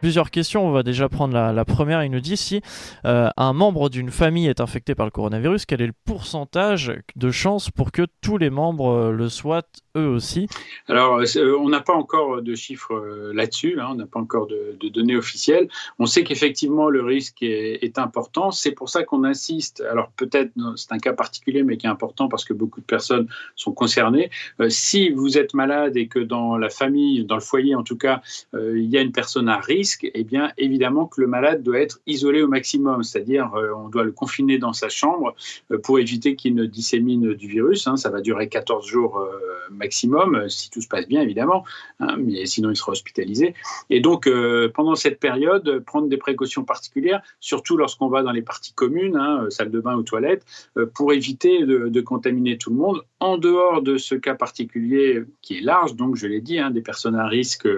Plusieurs questions, on va déjà prendre la, première. Il nous dit si euh, un membre d'une famille est infecté par le coronavirus, quel est le pourcentage de chance pour que tous les membres euh, le soient eux aussi? Alors, euh, on n'a pas encore de chiffres là-dessus, hein, on n'a pas encore de, données officielles. On sait qu'effectivement, le risque est, important. C'est pour ça qu'on insiste. Alors, peut-être, c'est un cas particulier, mais qui est important parce que beaucoup de personnes sont concernées. Si vous êtes malade et que dans la famille, dans le foyer en tout cas, il y a une personne à risque, eh bien, évidemment que le malade doit être isolé au maximum. C'est-à-dire, on doit le confiner dans sa chambre pour éviter qu'il ne dissémine du virus. Hein. Ça va durer 14 jours maximum maximum, euh, si tout se passe bien évidemment, hein, mais sinon il sera hospitalisé. Et donc euh, pendant cette période, prendre des précautions particulières, surtout lorsqu'on va dans les parties communes, hein, euh, salle de bain ou toilettes, pour éviter de, contaminer tout le monde. En dehors de ce cas particulier qui est large, donc je l'ai dit, des personnes à risque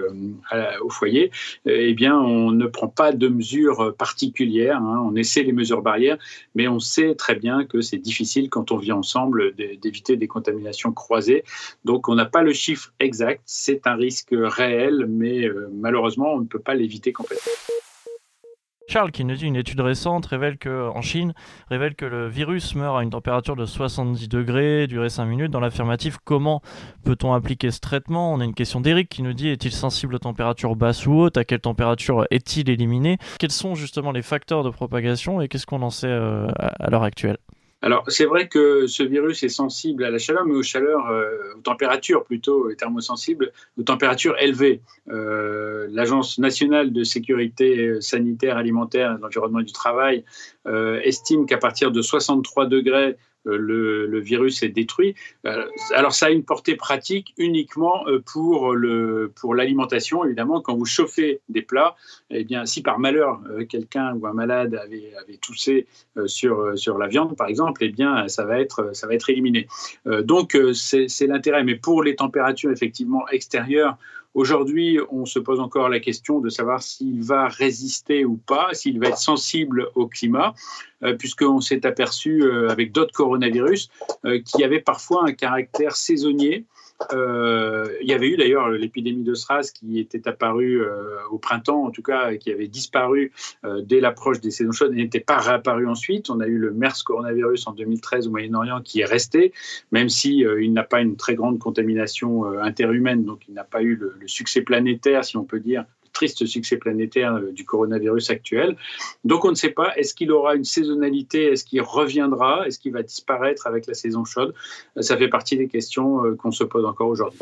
au foyer, eh bien on ne prend pas de mesures particulières, on essaie les mesures barrières, mais on sait très bien que c'est difficile quand on vit ensemble d'éviter des contaminations croisées. Donc donc on n'a pas le chiffre exact, c'est un risque réel, mais euh, malheureusement on ne peut pas l'éviter complètement. Charles qui nous dit une étude récente révèle que en Chine révèle que le virus meurt à une température de 70 degrés, durée 5 minutes. Dans l'affirmative, comment peut-on appliquer ce traitement? On a une question d'Eric qui nous dit est-il sensible aux températures basses ou hautes? À quelle température est-il éliminé? Quels sont justement les facteurs de propagation et qu'est-ce qu'on en sait euh, à l'heure actuelle? Alors, c'est vrai que ce virus est sensible à la chaleur, mais aux chaleurs, euh, aux températures plutôt, thermosensible, aux températures élevées. Euh, L'Agence nationale de sécurité sanitaire, alimentaire et de l'environnement du travail euh, estime qu'à partir de 63 degrés euh, le, virus est détruit. Euh, alors ça a une portée pratique uniquement euh, pour le pour l'alimentation évidemment quand vous chauffez des plats eh bien si par malheur quelqu'un ou un malade avait, avait toussé sur sur la viande par exemple eh bien ça va être ça va être éliminé. donc c'est l'intérêt mais pour les températures effectivement extérieures Aujourd'hui, on se pose encore la question de savoir s'il va résister ou pas, s'il va être sensible au climat, euh, puisqu'on s'est aperçu euh, avec d'autres coronavirus euh, qui avaient parfois un caractère saisonnier. Euh, il y avait eu d'ailleurs l'épidémie de SRAS qui était apparue euh, au printemps, en tout cas, qui avait disparu euh, dès l'approche des saisons chaudes et n'était pas réapparu ensuite. On a eu le MERS coronavirus en 2013 au Moyen-Orient qui est resté, même si il n'a pas une très grande contamination interhumaine, donc il n'a pas eu le, succès planétaire, si on peut dire, triste succès planétaire euh, du coronavirus actuel. Donc on ne sait pas, est-ce qu'il aura une saisonnalité, est-ce qu'il reviendra, est-ce qu'il va disparaître avec la saison chaude? Euh, Ça fait partie des questions euh, qu'on se pose encore aujourd'hui.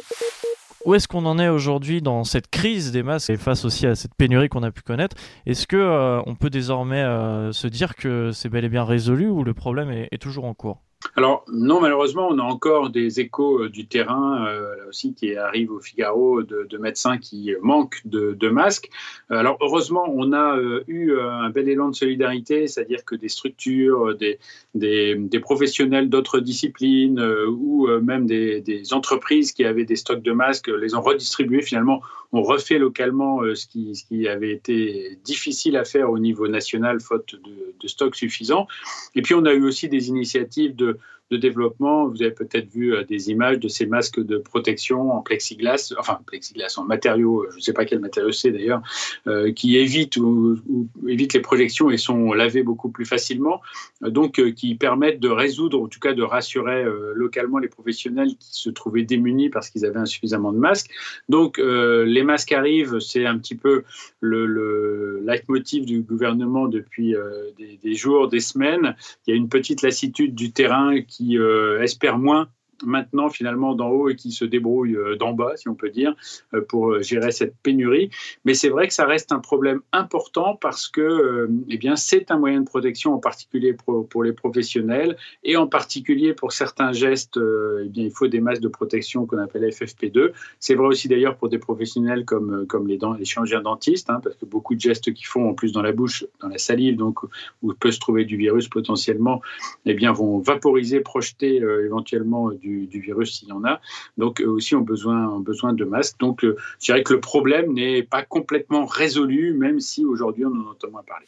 Où est-ce qu'on en est aujourd'hui dans cette crise des masques et face aussi à cette pénurie qu'on a pu connaître? Est-ce que on peut désormais se dire que c'est bel et bien résolu ou le problème est toujours en cours? Alors non, malheureusement, on a encore des échos euh, du terrain euh, là aussi qui arrivent au Figaro de, médecins qui manquent de, masques. Alors heureusement, on a euh, eu un bel élan de solidarité, c'est-à-dire que des structures, des, professionnels d'autres disciplines ou même des, entreprises qui avaient des stocks de masques les ont redistribués finalement on refait localement euh, ce, qui, avait été difficile à faire au niveau national faute de, de stock suffisant. Et puis on a eu aussi des initiatives de, de développement. Vous avez peut-être vu euh, des images de ces masques de protection en plexiglas, enfin plexiglas en matériaux, euh, je ne sais pas quel matériau c'est d'ailleurs, euh, qui évitent ou, les projections et sont lavés beaucoup plus facilement, donc qui permettent de résoudre, en tout cas de rassurer localement les professionnels qui se trouvaient démunis parce qu'ils avaient insuffisamment de masques. Donc les masques arrivent, c'est un petit peu le leitmotiv du gouvernement depuis des, des, jours, des semaines. Il y a une petite lassitude du terrain qui euh, espèrent moins maintenant finalement d'en haut et qui se débrouille euh, d'en bas, si on peut dire, euh, pour euh, gérer cette pénurie. Mais c'est vrai que ça reste un problème important parce que eh bien, c'est un moyen de protection en particulier pour, les professionnels et en particulier pour certains gestes, eh bien, il faut des masques de protection qu'on appelle FFP2. C'est vrai aussi d'ailleurs pour des professionnels comme, comme les, dents, les chirurgiens dentistes, hein, parce que beaucoup de gestes qu'ils font en plus dans la bouche, dans la salive, donc où peut se trouver du virus potentiellement, eh bien, vont vaporiser, projeter éventuellement du du, virus s'il y en a. Donc eux aussi ont besoin, ont besoin de masques. Donc je dirais que le problème n'est pas complètement résolu, même si aujourd'hui on en entend moins parler.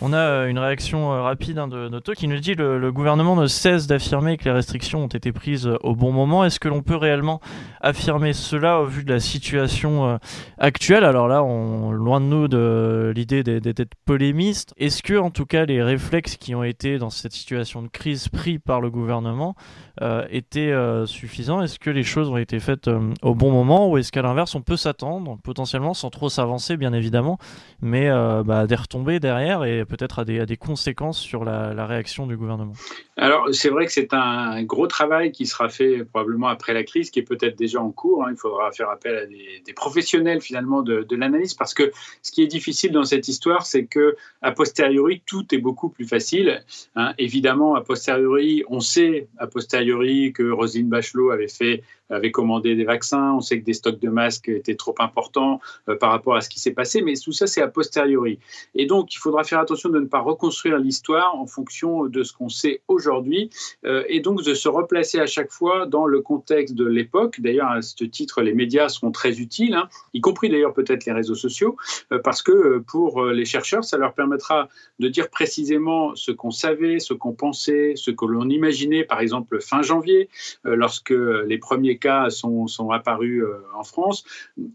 On a une réaction rapide hein, de Noto qui nous dit le, le gouvernement ne cesse d'affirmer que les restrictions ont été prises au bon moment. Est-ce que l'on peut réellement affirmer cela au vu de la situation actuelle? Alors là, loin de nous de l'idée d'être polémiste. Est-ce que, en tout cas, les réflexes qui ont été dans cette situation de crise pris par le gouvernement euh, étaient euh, suffisants Est-ce que les choses ont été faites euh, au bon moment ou est-ce qu'à l'inverse, on peut s'attendre, potentiellement, sans trop s'avancer, bien évidemment, mais bah, à des retombées derrière et peut-être à des, conséquences sur la, réaction du gouvernement? Alors, c'est vrai que c'est un gros travail qui sera fait probablement après la crise, qui est peut-être déjà en cours. Hein. Il faudra faire appel à des, professionnels, finalement, de, de l'analyse, parce que ce qui est difficile dans cette histoire, c'est que a posteriori, tout est beaucoup plus facile. Hein. Évidemment, a posteriori, on sait a posteriori que Roselyne Bachelot avait fait avait commandé des vaccins, on sait que des stocks de masques étaient trop importants euh, par rapport à ce qui s'est passé, mais tout ça, c'est a posteriori. Et donc, il faudra faire attention de ne pas reconstruire l'histoire en fonction de ce qu'on sait aujourd'hui, euh, et donc de se replacer à chaque fois dans le contexte de l'époque. D'ailleurs, à ce titre, les médias seront très utiles, hein, y compris d'ailleurs peut-être les réseaux sociaux, euh, parce que pour les chercheurs, ça leur permettra de dire précisément ce qu'on savait, ce qu'on pensait, ce que l'on imaginait, par exemple fin janvier, lorsque les premiers cas sont, apparus euh, en France.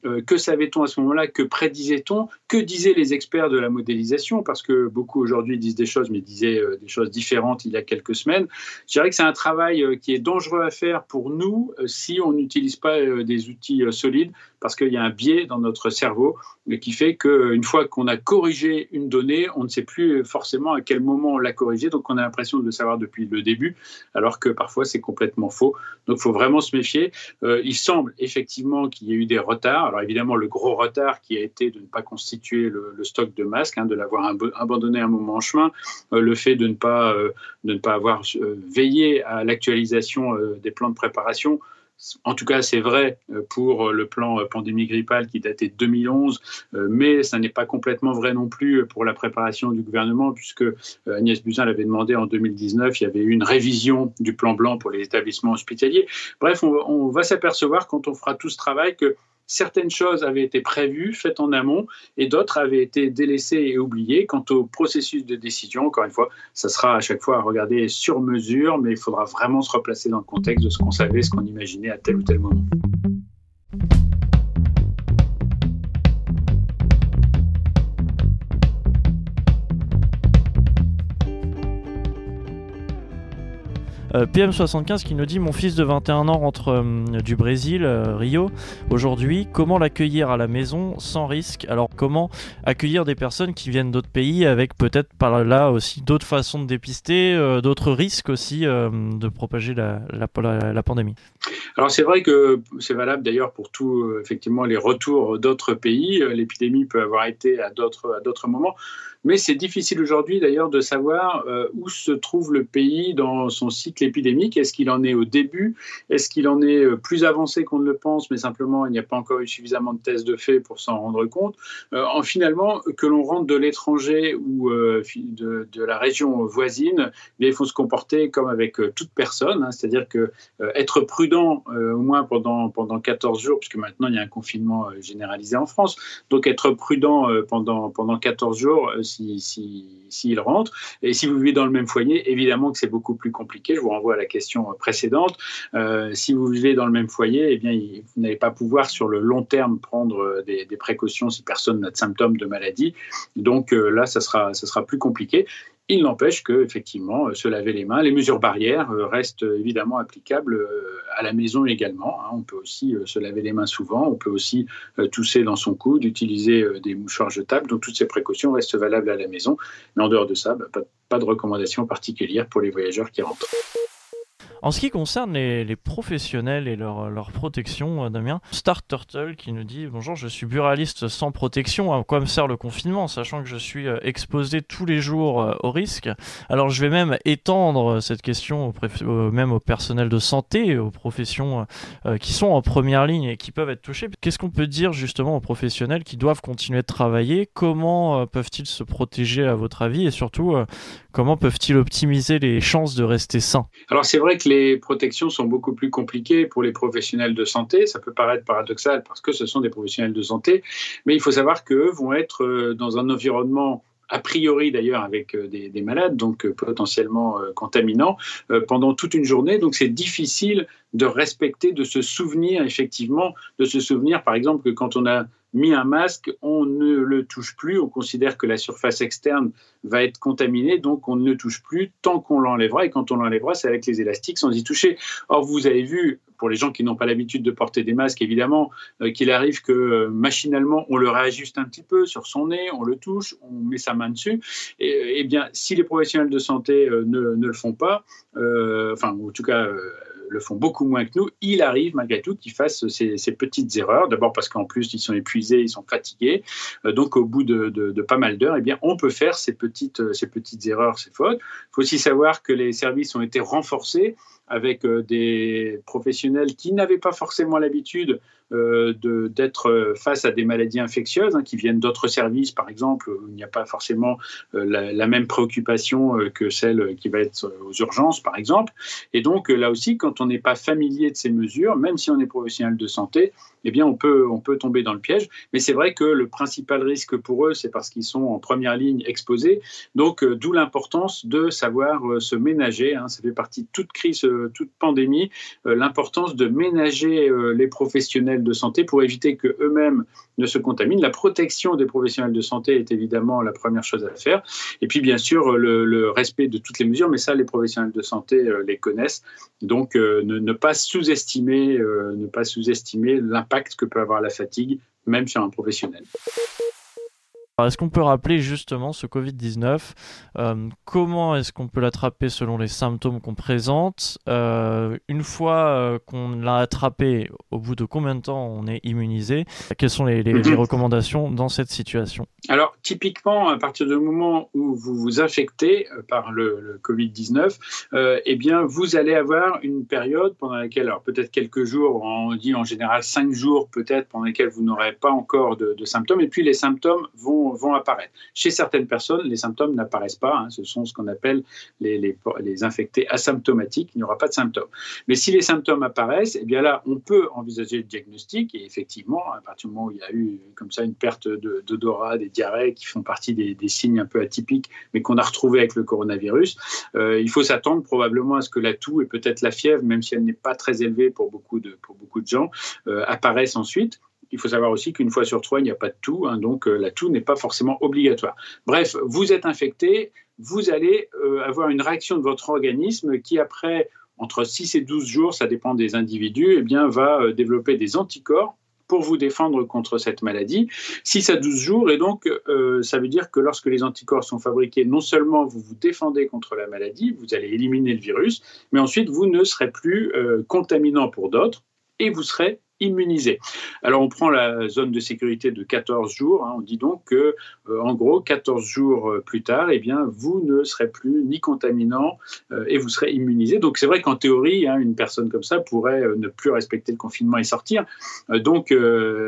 Euh, que savait-on à ce moment-là Que prédisait-on Que disaient les experts de la modélisation? Parce que beaucoup aujourd'hui disent des choses, mais disaient euh, des choses différentes il y a quelques semaines. Je dirais que c'est un travail qui est dangereux à faire pour nous si on n'utilise pas des outils solides, parce qu'il y a un biais dans notre cerveau qui fait qu'une fois qu'on a corrigé une donnée, on ne sait plus forcément à quel moment on l'a corrigée, donc on a l'impression de le savoir depuis le début, alors que parfois c'est complètement faux. Donc il faut vraiment se méfier. Euh, il semble effectivement qu'il y ait eu des retards. Alors évidemment, le gros retard qui a été de ne pas constituer le, stock de masques, hein, de l'avoir abandonné un moment en chemin, euh, le fait de ne pas, euh, de ne pas avoir veillé à l'actualisation des plans de préparation en tout cas, c'est vrai euh, pour le plan euh, pandémie grippale qui datait de 2011, euh, mais ça n'est pas complètement vrai non plus pour la préparation du gouvernement, puisque Agnès Buzyn l'avait demandé en 2019, il y avait eu une révision du plan blanc pour les établissements hospitaliers. Bref, on va s'apercevoir quand on fera tout ce travail que certaines choses avaient été prévues, faites en amont, et d'autres avaient été délaissées et oubliées. Quant au processus de décision, encore une fois, ça sera à chaque fois à regarder sur mesure, mais il faudra vraiment se replacer dans le contexte de ce qu'on savait, ce qu'on imaginait à tel ou tel moment. PM75 qui nous dit Mon fils de 21 ans rentre euh, du Brésil, euh, Rio, aujourd'hui. Comment l'accueillir à la maison sans risque? Alors, comment accueillir des personnes qui viennent d'autres pays avec peut-être par là aussi d'autres façons de dépister, d'autres risques aussi de propager la, la, pandémie? Alors, c'est vrai que c'est valable d'ailleurs pour tous effectivement les retours d'autres pays. L'épidémie peut avoir été à d'autres moments. Mais c'est difficile aujourd'hui d'ailleurs de savoir euh, où se trouve le pays dans son cycle épidémique. Est-ce qu'il en est au début? Est-ce qu'il en est euh, plus avancé qu'on ne le pense, mais simplement il n'y a pas encore eu suffisamment de tests de fait pour s'en rendre compte euh, En finalement, que l'on rentre de l'étranger ou de, de, la région voisine, eh il faut se comporter comme avec toute personne, hein. c'est-à-dire que être prudent au moins pendant, pendant 14 jours, puisque maintenant il y a un confinement généralisé en France, donc être prudent pendant, pendant 14 jours, s'il si, rentre. Et si vous vivez dans le même foyer, évidemment que c'est beaucoup plus compliqué. Je vous renvoie à la question précédente. Euh, si vous vivez dans le même foyer, eh bien, vous n'allez pas pouvoir sur le long terme prendre des, précautions si personne n'a de symptômes de maladie. Donc euh, là, ça sera, ça sera plus compliqué. Il n'empêche que, effectivement, euh, se laver les mains, les mesures barrières euh, restent évidemment applicables euh, à la maison également. Hein. On peut aussi se laver les mains souvent, on peut aussi tousser dans son coude, utiliser des mouchoirs jetables. Donc toutes ces précautions restent valables à la maison. Mais en dehors de ça, bah, pas de recommandations particulières pour les voyageurs qui rentrent. En ce qui concerne les, professionnels et leur, protection, euh, Damien, Star Turtle qui nous dit Bonjour, je suis buraliste sans protection. À quoi me sert le confinement, sachant que je suis euh, exposé tous les jours euh, au risque Alors, je vais même étendre cette question même au personnel de santé, aux professions qui sont en première ligne et qui peuvent être touchées. Qu'est-ce qu'on peut dire justement aux professionnels qui doivent continuer de travailler? Comment peuvent-ils se protéger, à votre avis? Et surtout, comment peuvent-ils optimiser les chances de rester sains? Alors, c'est vrai que les protections sont beaucoup plus compliquées pour les professionnels de santé. Ça peut paraître paradoxal parce que ce sont des professionnels de santé, mais il faut savoir qu'eux vont être euh, dans un environnement a priori d'ailleurs avec euh, des, malades, donc euh, potentiellement contaminants, pendant toute une journée. Donc c'est difficile de respecter, de se souvenir effectivement, de se souvenir par exemple que quand on a mis un masque, on ne le touche plus, on considère que la surface externe va être contaminée, donc on ne le touche plus tant qu'on l'enlèvera, et quand on l'enlèvera, c'est avec les élastiques sans y toucher. Or, vous avez vu, pour les gens qui n'ont pas l'habitude de porter des masques, évidemment, euh, qu'il arrive que euh, machinalement, on le réajuste un petit peu sur son nez, on le touche, on met sa main dessus. Et, eh bien, si les professionnels de santé euh, ne, ne, le font pas, enfin, en tout cas, le font beaucoup moins que nous, il arrive malgré tout qu'ils fassent ces, petites erreurs. D'abord parce qu'en plus, ils sont épuisés, ils sont fatigués. Euh, donc, au bout de, pas mal d'heures, eh bien, on peut faire ces petites, euh, ces petites erreurs, ces fautes. Il faut aussi savoir que les services ont été renforcés avec euh, des professionnels qui n'avaient pas forcément l'habitude euh, d'être face à des maladies infectieuses hein, qui viennent d'autres services, par exemple, où il n'y a pas forcément euh, la, même préoccupation que celle qui va être aux urgences, par exemple. Et donc, là aussi, quand on n'est pas familier de ces mesures, même si on est professionnel de santé, eh bien, on peut, on peut tomber dans le piège. Mais c'est vrai que le principal risque pour eux, c'est parce qu'ils sont en première ligne exposés. Donc, d'où l'importance de savoir se ménager. Hein. ça fait partie de toute crise toute pandémie, euh, l'importance de ménager euh, les professionnels de santé pour éviter que eux-mêmes ne se contaminent. La protection des professionnels de santé est évidemment la première chose à faire. Et puis, bien sûr, le, respect de toutes les mesures, mais ça, les professionnels de santé euh, les connaissent. Donc, ne, pas sous-estimer, ne pas sous-estimer l'impact que peut avoir la fatigue, même sur un professionnel. Est-ce qu'on peut rappeler justement ce Covid-19 euh, Comment est-ce qu'on peut l'attraper selon les symptômes qu'on présente euh, Une fois euh, qu'on l'a attrapé, au bout de combien de temps on est immunisé Quelles sont les, mhm. recommandations dans cette situation? Alors, typiquement, à partir du moment où vous vous infectez par le, Covid-19, eh bien, vous allez avoir une période pendant laquelle, alors peut-être quelques jours, on dit en général cinq jours peut-être, pendant lesquels vous n'aurez pas encore de symptômes, et puis les symptômes vont vont, apparaître. Chez certaines personnes, les symptômes n'apparaissent pas. Hein. ce sont ce qu'on appelle les, infectés asymptomatiques. Il n'y aura pas de symptômes. Mais si les symptômes apparaissent, eh bien là, on peut envisager le diagnostic. Et effectivement, à partir du moment où il y a eu comme ça une perte d'odorat, des diarrhées qui font partie des, signes un peu atypiques, mais qu'on a retrouvés avec le coronavirus, euh, il faut s'attendre probablement à ce que la toux et peut-être la fièvre, même si elle n'est pas très élevée pour beaucoup de, pour beaucoup de gens, euh, apparaissent ensuite il faut savoir aussi qu'une fois sur trois, il n'y a pas de toux, hein, donc euh, la toux n'est pas forcément obligatoire. Bref, vous êtes infecté, vous allez euh, avoir une réaction de votre organisme qui, après entre 6 et 12 jours, ça dépend des individus, eh bien, va euh, développer des anticorps pour vous défendre contre cette maladie. 6 à 12 jours, et donc ça veut dire que lorsque les anticorps sont fabriqués, non seulement vous vous défendez contre la maladie, vous allez éliminer le virus, mais ensuite vous ne serez plus contaminant pour d'autres et vous serez immunisé. Alors on prend la zone de sécurité de 14 jours, hein. on dit donc que euh, en gros 14 jours euh, plus tard, eh bien vous ne serez plus ni contaminant euh, et vous serez immunisé. Donc c'est vrai qu'en théorie, hein, une personne comme ça pourrait ne plus respecter le confinement et sortir. donc,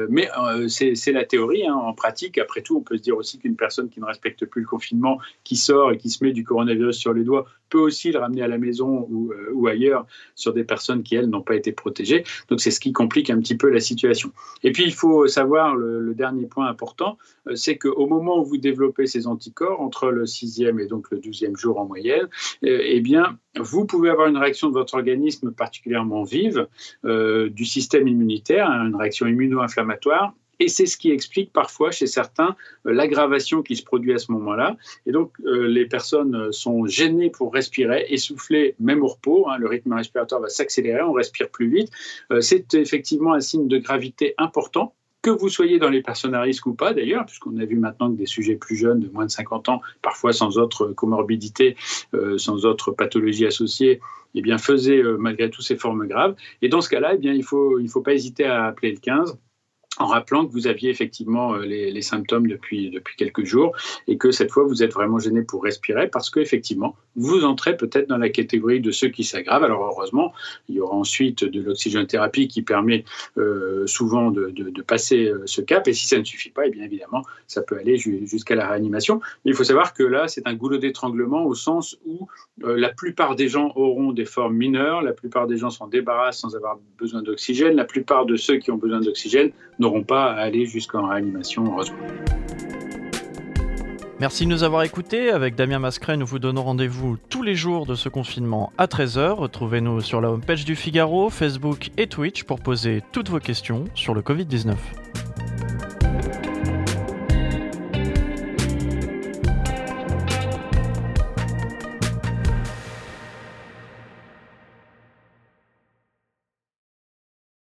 mais c'est la théorie. Hein. En pratique, après tout, on peut se dire aussi qu'une personne qui ne respecte plus le confinement, qui sort et qui se met du coronavirus sur les doigts, peut aussi le ramener à la maison ou, ou ailleurs sur des personnes qui elles n'ont pas été protégées. Donc c'est ce qui complique un petit peu la situation. Et puis, il faut savoir, le, dernier point important, euh, c'est qu'au moment où vous développez ces anticorps, entre le sixième et donc le douzième jour en moyenne, euh, eh bien, vous pouvez avoir une réaction de votre organisme particulièrement vive euh, du système immunitaire, hein, une réaction immuno-inflammatoire, et c'est ce qui explique parfois chez certains euh, l'aggravation qui se produit à ce moment-là. Et donc, euh, les personnes euh, sont gênées pour respirer, essouffler, même au repos. Hein, le rythme respiratoire va s'accélérer, on respire plus vite. c'est effectivement un signe de gravité important que vous soyez dans les personnes à risque ou pas d'ailleurs, puisqu'on a vu maintenant que des sujets plus jeunes, de moins de 50 ans, parfois sans autre comorbidité, sans autre pathologie associée, eh bien, faisaient malgré tout ces formes graves. Et dans ce cas-là, eh bien, il faut, il faut pas hésiter à appeler le 15 en rappelant que vous aviez effectivement euh, les, symptômes depuis, depuis quelques jours et que cette fois vous êtes vraiment gêné pour respirer parce qu'effectivement vous entrez peut-être dans la catégorie de ceux qui s'aggravent. Alors heureusement, il y aura ensuite de l'oxygénothérapie qui permet euh, souvent de, de, passer euh, ce cap et si ça ne suffit pas, et eh bien évidemment ça peut aller jusqu'à la réanimation. Mais il faut savoir que là c'est un goulot d'étranglement au sens où la plupart des gens auront des formes mineures, la plupart des gens s'en débarrassent sans avoir besoin d'oxygène, la plupart de ceux qui ont besoin d'oxygène n'auront pas à aller jusqu'en réanimation, heureusement. Merci de nous avoir écoutés. Avec Damien Mascret, nous vous donnons rendez-vous tous les jours de ce confinement à 13h. Retrouvez-nous sur la homepage du Figaro, Facebook et Twitch pour poser toutes vos questions sur le Covid-19.